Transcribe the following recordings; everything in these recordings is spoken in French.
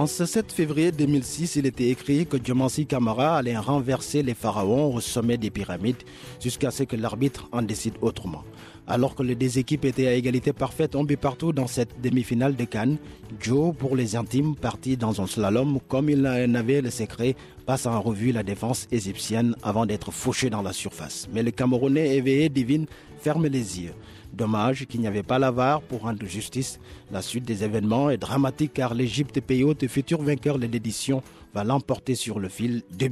En ce 7 février 2006, il était écrit que Diomansi Kamara allait renverser les pharaons au sommet des pyramides jusqu'à ce que l'arbitre en décide autrement. Alors que les deux équipes étaient à égalité parfaite, on but partout dans cette demi-finale de Cannes. Joe, pour les intimes, parti dans un slalom comme il en avait le secret, passe en revue la défense égyptienne avant d'être fauché dans la surface. Mais le Camerounais éveillé divine ferme les yeux. Dommage qu'il n'y avait pas l'avare pour rendre justice. La suite des événements est dramatique car l'Égypte pays hôte, futur vainqueur de l'édition, va l'emporter sur le fil de.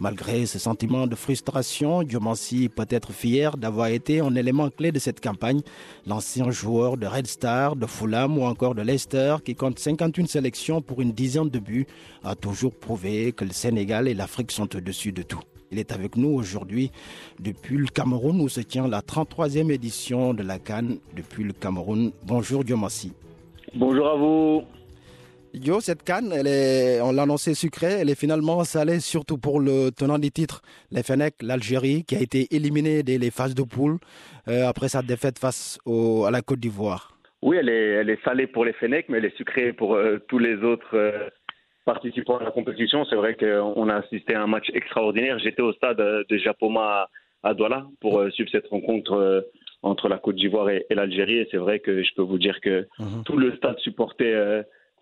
Malgré ce sentiment de frustration, Diomansi peut être fier d'avoir été un élément clé de cette campagne. L'ancien joueur de Red Star, de Fulham ou encore de Leicester, qui compte 51 sélections pour une dizaine de buts, a toujours prouvé que le Sénégal et l'Afrique sont au-dessus de tout. Il est avec nous aujourd'hui depuis le Cameroun où se tient la 33e édition de la Cannes depuis le Cameroun. Bonjour Diomassi. Bonjour à vous. Yo, cette canne, elle est, on l'a annoncé sucrée, elle est finalement salée, surtout pour le tenant du titre, les Fenech, l'Algérie, qui a été éliminée dès les phases de poule euh, après sa défaite face au, à la Côte d'Ivoire. Oui, elle est, elle est salée pour les Fenech, mais elle est sucrée pour euh, tous les autres euh, participants à la compétition. C'est vrai qu'on a assisté à un match extraordinaire. J'étais au stade de Japoma à Douala pour suivre cette rencontre entre la Côte d'Ivoire et, l'Algérie. Et c'est vrai que je peux vous dire que Mhm. tout le stade supportait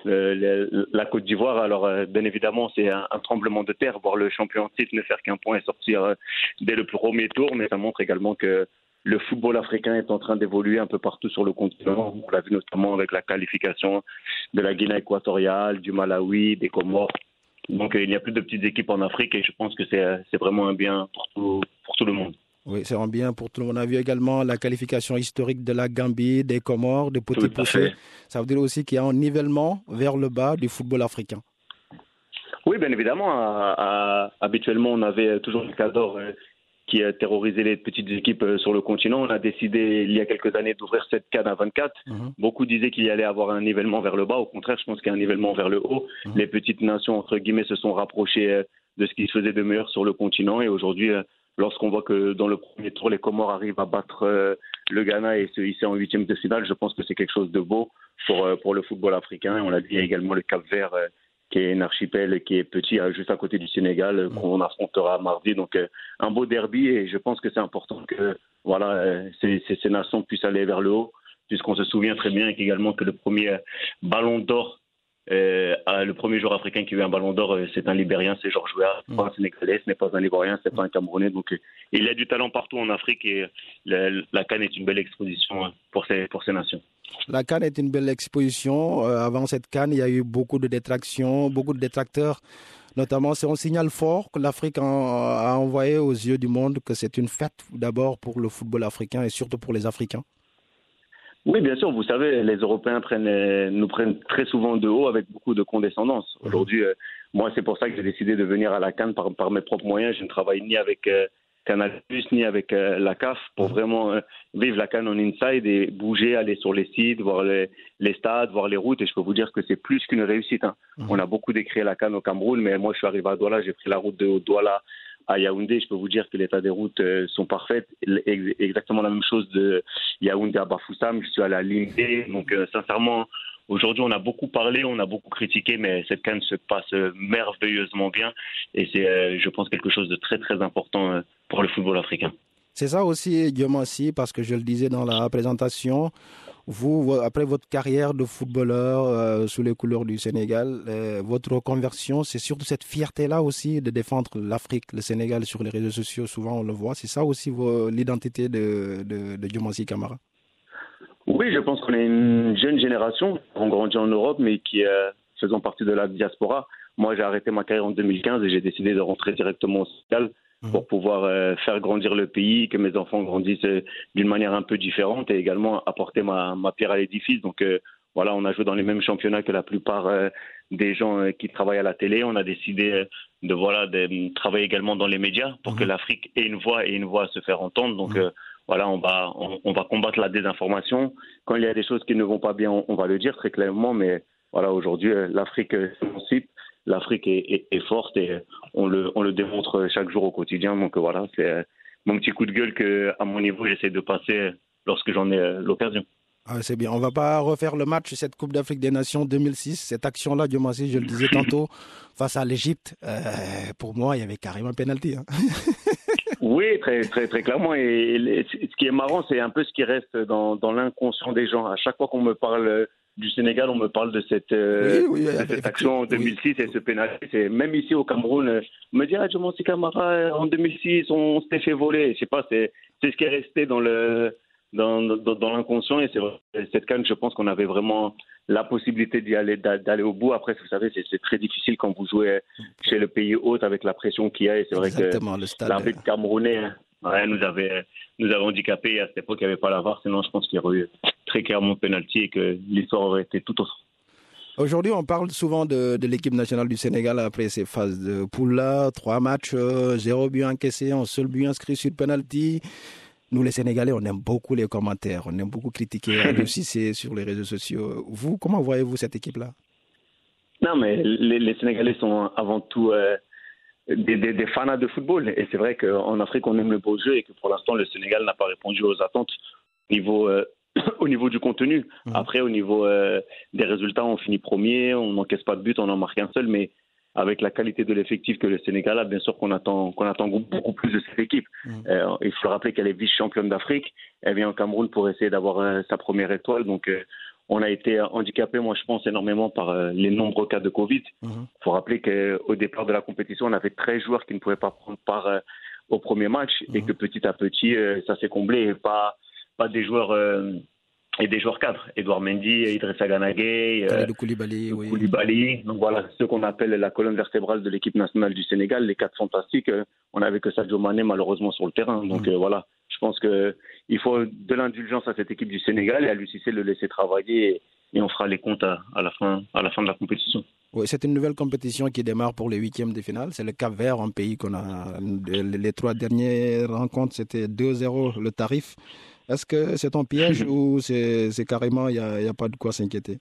le- la Côte d'Ivoire. Alors, euh, bien évidemment, c'est un, un tremblement de terre. Voir le champion titre ne faire qu'un point et sortir euh, dès le premier tour, mais ça montre également que le football africain est en train d'évoluer un peu partout sur le continent. On l'a vu notamment avec la qualification de la Guinée équatoriale, du Malawi, des Comores. Donc, euh, il n'y a plus de petites équipes en Afrique et je pense que c'est euh, vraiment un bien pour tout, pour tout le monde. Oui, c'est un bien pour tout le monde. On a vu également la qualification historique de la Gambie, des Comores, Pouchés. fait. Ça veut dire aussi qu'il y a un nivellement vers le bas du football africain. Oui, bien évidemment. À- à- habituellement, on avait toujours le Cador euh, qui a terrorisé les petites équipes euh, sur le continent. On a décidé il y a quelques années d'ouvrir cette canne à 24. Mhm. Beaucoup disaient qu'il y allait avoir un nivellement vers le bas. Au contraire, je pense qu'il y a un nivellement vers le haut. Mhm. Les petites nations, entre guillemets, se sont rapprochées euh, de ce qui se faisait de meilleur sur le continent. Et aujourd'hui, euh, lorsqu'on voit que dans le premier tour, les Comores arrivent à battre le Ghana et se hisser en huitième de finale, je pense que c'est quelque chose de beau pour, pour le football africain. On l'a dit, il y a également le Cap Vert. Qui est un archipel qui est petit, euh, juste à côté du Sénégal, euh, qu'on affrontera mardi. Donc, euh, un beau derby et je pense que c'est important que voilà, ces, ces- ces nations puissent aller vers le haut, puisqu'on se souvient très bien également que le premier ballon d'or, euh, le premier joueur africain qui a eu un ballon d'or, euh, c'est un Libérien, c'est Georges Weah, Mm. pas un Sénégalais, ce n'est pas un Ivoirien, c'est pas un Camerounais. Donc, euh, il y a du talent partout en Afrique et euh, la, la Cannes est une belle exposition pour ces, pour ces nations. La Cannes est une belle exposition. Euh, avant cette Cannes, il y a eu beaucoup de détractions, beaucoup de détracteurs. Notamment, c'est un signal fort que l'Afrique a, a envoyé aux yeux du monde que c'est une fête d'abord pour le football africain et surtout pour les Africains. Oui, bien sûr. Vous savez, les Européens prennent, euh, nous prennent très souvent de haut avec beaucoup de condescendance. Mhm. Aujourd'hui, euh, moi, c'est pour ça que j'ai décidé de venir à la Cannes par, par mes propres moyens. Je ne travaille ni avec euh, Canal ni avec euh, la CAF pour Mhm. vraiment vivre la Cannes en inside et bouger, aller sur les sites, voir les, les stades, voir les routes. Et je peux vous dire que c'est plus qu'une réussite. hein. Mhm. On a beaucoup décrit la Cannes au Cameroun, mais moi, je suis arrivé à Douala, j'ai pris la route de Douala à Yaoundé. Je peux vous dire que l'état des routes euh, sont parfaites. Ex- Exactement la même chose de Yaoundé à Bafoussam. Je suis allé à Limbe. Donc, euh, sincèrement, aujourd'hui, on a beaucoup parlé, on a beaucoup critiqué, mais cette canne se passe euh, merveilleusement bien. Et c'est, je pense, quelque chose de très, très important pour le football africain. C'est ça aussi, Diomassi, parce que je le disais dans la présentation, vous, vo- après votre carrière de footballeur euh, sous les couleurs du Sénégal, euh, votre reconversion, c'est surtout cette fierté-là aussi de défendre l'Afrique, le Sénégal sur les réseaux sociaux, souvent on le voit. C'est ça aussi l'identité de, de, de Diomassi Camara? Oui, je pense qu'on est une jeune génération. On grandit en Europe, mais qui euh, partie de la diaspora. Moi, j'ai arrêté ma carrière en 2015 et j'ai décidé de rentrer directement au Sénégal pour pouvoir euh, faire grandir le pays, que mes enfants grandissent euh, d'une manière un peu différente et également apporter ma, ma pierre à l'édifice. Donc, euh, voilà, on a joué dans les mêmes championnats que la plupart des gens qui travaillent à la télé. On a décidé de voilà de travailler également dans les médias pour que mhm. l'Afrique ait une voix et une voix à se faire entendre. Donc mhm. voilà, on va on, va combattre la désinformation. Quand il y a des choses qui ne vont pas bien, on, va le dire très clairement. Mais voilà, aujourd'hui, l'Afrique site l'Afrique est, est, forte et on le, on le démontre chaque jour au quotidien. Donc voilà, c'est mon petit coup de gueule que, à mon niveau, j'essaie de passer lorsque j'en ai euh, l'occasion. Ah, c'est bien. On va pas refaire le match, cette Coupe d'Afrique des Nations 2006. Cette action-là, Dieu merci, je le disais tantôt, face à l'Égypte, euh, pour moi, il y avait carrément un penalty. Hein. oui, très, très, très clairement. Et, ce qui est marrant, c'est un peu ce qui reste dans, dans l'inconscient des gens. À chaque fois qu'on me parle du Sénégal, on me parle de cette, euh, action en 2006 et ce pénalité. Même ici au Cameroun, euh, on me dit ah, Jomonsi Camara, euh, en 2006, on s'était fait voler. Je sais pas, c'est ce qui est resté dans le dans, dans, l'inconscient et c'est cette canne, je pense qu'on avait vraiment la possibilité d'y aller d'aller au bout. Après, vous savez, c'est très difficile quand vous jouez chez le pays hôte avec la pression qu'il y a et c'est vrai que l'arbitre camerounais ouais, nous avait nous avait handicapé à cette époque il n'y avait pas la VAR, sinon je pense qu'il y aurait eu très clairement penalty et que l'histoire aurait été tout autre. Aujourd'hui, on parle souvent de, de l'équipe nationale du Sénégal après ces phases de poule-là. Trois matchs, euh, zéro but encaissé, un seul but inscrit sur penalty. Nous, les Sénégalais, on aime beaucoup les commentaires, on aime beaucoup critiquer aussi c'est sur les réseaux sociaux. Vous, comment voyez-vous cette équipe-là? Non, mais les, les, Sénégalais sont avant tout euh, des, des, des, fans de football. Et c'est vrai qu'en Afrique, on aime le beau jeu et que pour l'instant, le Sénégal n'a pas répondu aux attentes au niveau euh, au niveau du contenu. Mmh. Après, au niveau euh, des résultats, on finit premier, on n'encaisse pas de but, on n'en marque un seul, mais avec la qualité de l'effectif que le Sénégal a, bien sûr qu'on attend, qu'on attend beaucoup plus de cette équipe. Mmh. Euh, il faut rappeler qu'elle est vice-championne d'Afrique. Elle vient au Cameroun pour essayer d'avoir euh, sa première étoile. Donc, on a été handicapé, moi je pense, énormément par les nombreux cas de Covid. Il mmh. faut rappeler qu'au départ de la compétition, on avait 13 joueurs qui ne pouvaient pas prendre part au premier match et que petit à petit, ça s'est comblé et pas pas des joueurs euh, et des joueurs cadres. Edouard Mendy, Idrissa Ganagay, euh, Koulibaly, oui. Koulibaly. Donc voilà, ce qu'on appelle la colonne vertébrale de l'équipe nationale du Sénégal, les quatre fantastiques. Euh, on n'avait que Sadio Mané malheureusement sur le terrain. Donc mm. voilà, je pense que il faut de l'indulgence à cette équipe du Sénégal et à l'UCC le laisser travailler et, on fera les comptes à, la fin, à la fin de la compétition. Oui, c'est une nouvelle compétition qui démarre pour les huitièmes de finale. C'est le Cap Vert, un pays qu'on a. Les trois dernières rencontres, c'était 2-0 le tarif. Est-ce que c'est un piège ou c'est carrément, il n'y a, a, pas de quoi s'inquiéter?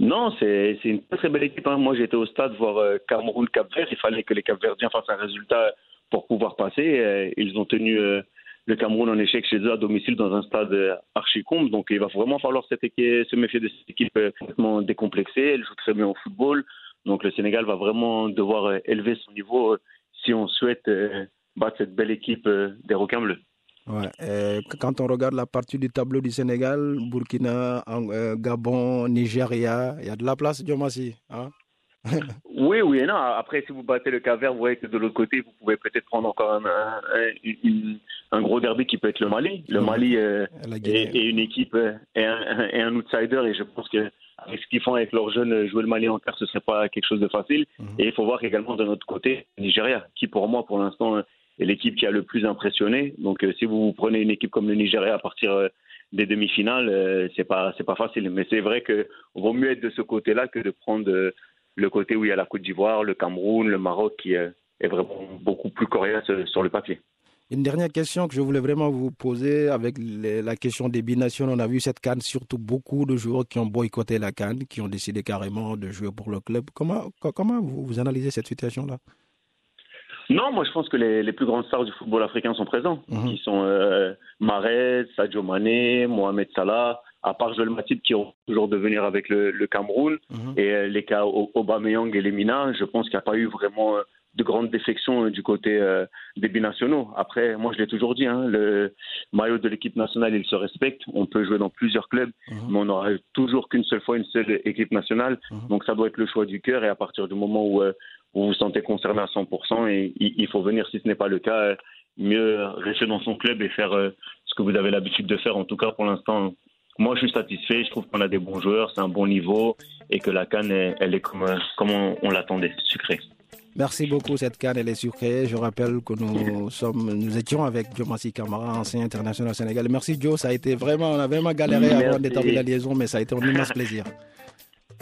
Non, c'est une très, très belle équipe. Hein. Moi, j'étais au stade voir euh, Cameroun-Cap Vert. Il fallait que les Cap-Verdiens fassent un résultat pour pouvoir passer. Euh, ils ont tenu euh, le Cameroun en échec chez eux à domicile dans un stade archi-comble. Donc, il va vraiment falloir cette équipe, se méfier de cette équipe complètement décomplexée. Elle joue très bien au football. Donc, le Sénégal va vraiment devoir élever son niveau si on souhaite battre cette belle équipe des requins bleus. Ouais. quand on regarde la partie du tableau du Sénégal, Burkina, euh, Gabon, Nigeria, il y a de la place, Diomassi. Hein? Oui, oui non. Après, si vous battez le Caver, vous voyez que de l'autre côté, vous pouvez peut-être prendre encore un, un, gros derby qui peut être le Mali. Le Mali euh, est, une équipe euh, et un, outsider et je pense que avec ce qu'ils font avec leurs jeunes, jouer le Mali en quart, ce serait pas quelque chose de facile. Mhm. Et il faut voir également de notre côté Nigeria, qui pour moi, pour l'instant, est l'équipe qui a le plus impressionné. Donc, euh, si vous prenez une équipe comme le Nigeria à partir euh, des demi-finales, euh, c'est pas c'est pas facile. Mais c'est vrai que vaut mieux être de ce côté-là que de prendre le côté où il y a la Côte d'Ivoire, le Cameroun, le Maroc qui est vraiment beaucoup plus coriace sur le papier. Une dernière question que je voulais vraiment vous poser avec la question des binationaux. On a vu cette canne, surtout beaucoup de joueurs qui ont boycotté la canne, qui ont décidé carrément de jouer pour le club. Comment, comment vous analysez cette situation-là? Non, moi je pense que les, les, plus grandes stars du football africain sont présents. Mhm. Ils sont euh, Mahrez, Sadio Mané, Mohamed Salah, à part Joel Matip qui ont toujours de venir avec le, le Cameroun. Mhm. Et euh, les cas Aubameyang et Lemina, je pense qu'il n'y a pas eu vraiment euh, de grande défection euh, du côté des binationaux. Après, moi je l'ai toujours dit, hein, le maillot de l'équipe nationale, il se respecte. On peut jouer dans plusieurs clubs, mhm. mais on n'aura toujours qu'une seule fois une seule équipe nationale. Donc ça doit être le choix du cœur. Et à partir du moment où vous vous sentez concerné à 100% et il faut venir si ce n'est pas le cas, mieux rester dans son club et faire euh, ce que vous avez l'habitude de faire. En tout cas, pour l'instant, moi, je suis satisfait. Je trouve qu'on a des bons joueurs, c'est un bon niveau et que la canne, elle, est comme, comme on, on l'attendait, sucrée. Merci beaucoup, cette canne, elle est sucrée. Je rappelle que nous sommes, nous étions avec Joe Kamara, ancien international sénégalais. Merci Joe, ça a été vraiment, on a vraiment galéré avant d'établir la liaison, mais ça a été un immense plaisir.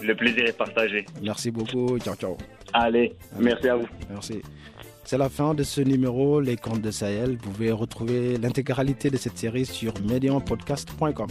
Le plaisir est partagé. Merci beaucoup, ciao ciao. Allez, merci à vous. Merci. C'est la fin de ce numéro, Les Contes de Sahel. Vous pouvez retrouver l'intégralité de cette série sur medianpodcast.com.